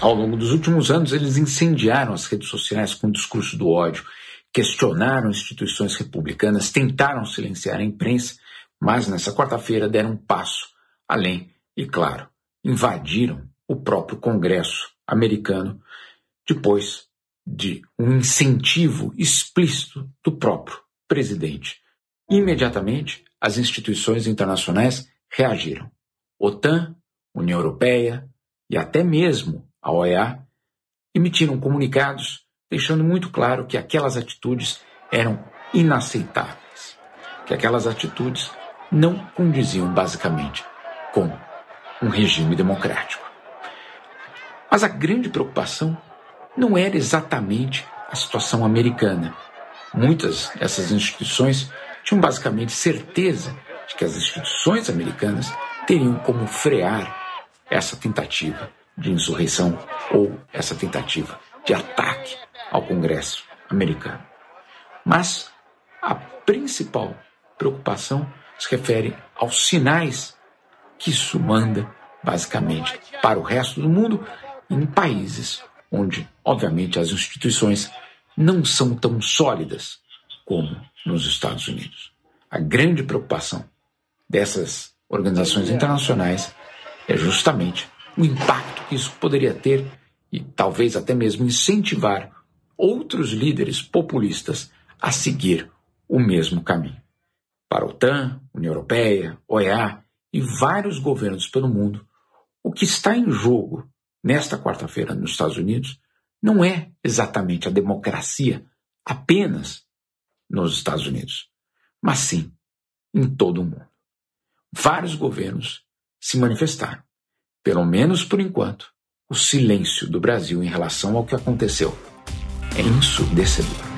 Ao longo dos últimos anos, eles incendiaram as redes sociais com o discurso do ódio, questionaram instituições republicanas, tentaram silenciar a imprensa, mas nessa quarta-feira deram um passo além e, claro, invadiram o próprio Congresso americano depois de um incentivo explícito do próprio presidente. Imediatamente, as instituições internacionais reagiram. OTAN, União Europeia e até mesmo a OEA emitiram comunicados deixando muito claro que aquelas atitudes eram inaceitáveis, que aquelas atitudes não condiziam basicamente com um regime democrático. Mas a grande preocupação não era exatamente a situação americana. Muitas dessas instituições tinham basicamente certeza de que as instituições americanas teriam como frear essa tentativa de insurreição ou essa tentativa de ataque ao Congresso americano. Mas a principal preocupação se refere aos sinais que isso manda, basicamente, para o resto do mundo, em países onde, obviamente, as instituições não são tão sólidas como nos Estados Unidos. A grande preocupação dessas organizações internacionais é justamente o impacto que isso poderia ter e talvez até mesmo incentivar outros líderes populistas a seguir o mesmo caminho. Para a OTAN, União Europeia, OEA e vários governos pelo mundo, o que está em jogo nesta quarta-feira nos Estados Unidos não é exatamente a democracia apenas nos Estados Unidos, mas sim em todo o mundo. Vários governos se manifestaram, pelo menos por enquanto, o silêncio do Brasil em relação ao que aconteceu é ensurdecedor.